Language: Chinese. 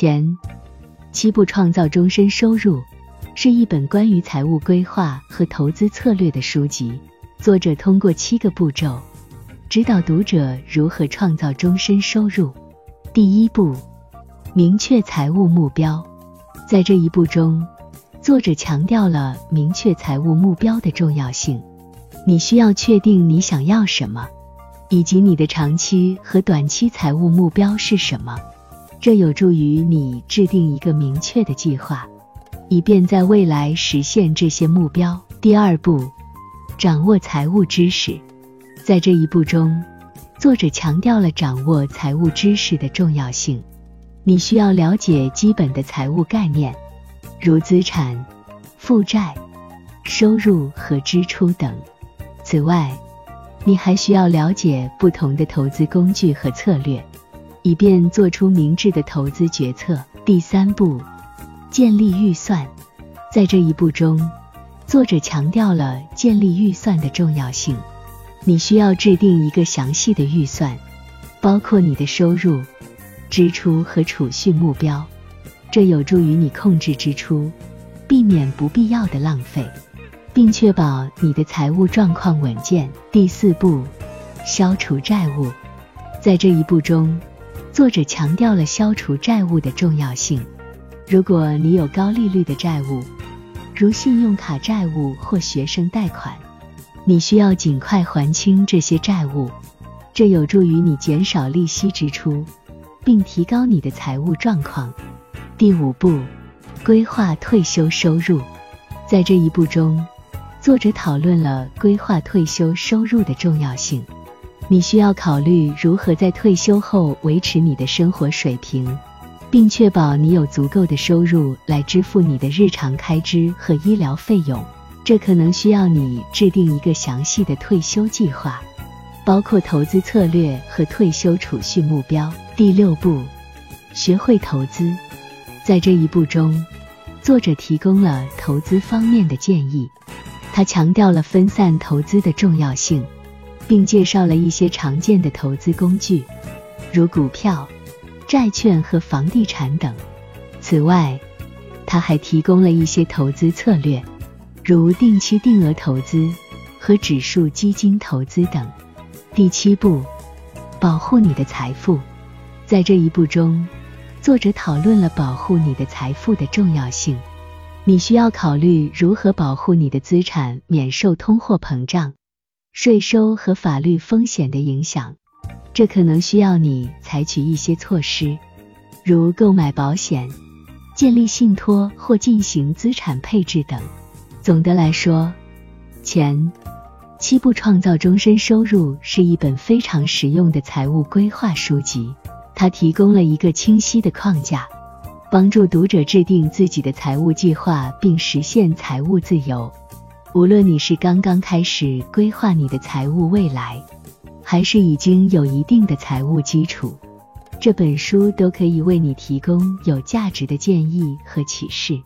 前七步创造终身收入是一本关于财务规划和投资策略的书籍。作者通过七个步骤，指导读者如何创造终身收入。第一步，明确财务目标。在这一步中，作者强调了明确财务目标的重要性。你需要确定你想要什么，以及你的长期和短期财务目标是什么。这有助于你制定一个明确的计划，以便在未来实现这些目标。第二步，掌握财务知识。在这一步中，作者强调了掌握财务知识的重要性。你需要了解基本的财务概念，如资产、负债、收入和支出等。此外，你还需要了解不同的投资工具和策略。以便做出明智的投资决策。第三步，建立预算。在这一步中，作者强调了建立预算的重要性。你需要制定一个详细的预算，包括你的收入、支出和储蓄目标。这有助于你控制支出，避免不必要的浪费，并确保你的财务状况稳健。第四步，消除债务。在这一步中，作者强调了消除债务的重要性。如果你有高利率的债务，如信用卡债务或学生贷款，你需要尽快还清这些债务，这有助于你减少利息支出，并提高你的财务状况。第五步，规划退休收入。在这一步中，作者讨论了规划退休收入的重要性。你需要考虑如何在退休后维持你的生活水平，并确保你有足够的收入来支付你的日常开支和医疗费用。这可能需要你制定一个详细的退休计划，包括投资策略和退休储蓄目标。第六步，学会投资。在这一步中，作者提供了投资方面的建议，他强调了分散投资的重要性。并介绍了一些常见的投资工具，如股票、债券和房地产等。此外，他还提供了一些投资策略，如定期定额投资和指数基金投资等。第七步，保护你的财富。在这一步中，作者讨论了保护你的财富的重要性。你需要考虑如何保护你的资产免受通货膨胀。税收和法律风险的影响，这可能需要你采取一些措施，如购买保险、建立信托或进行资产配置等。总的来说，前七步创造终身收入是一本非常实用的财务规划书籍，它提供了一个清晰的框架，帮助读者制定自己的财务计划并实现财务自由。无论你是刚刚开始规划你的财务未来，还是已经有一定的财务基础，这本书都可以为你提供有价值的建议和启示。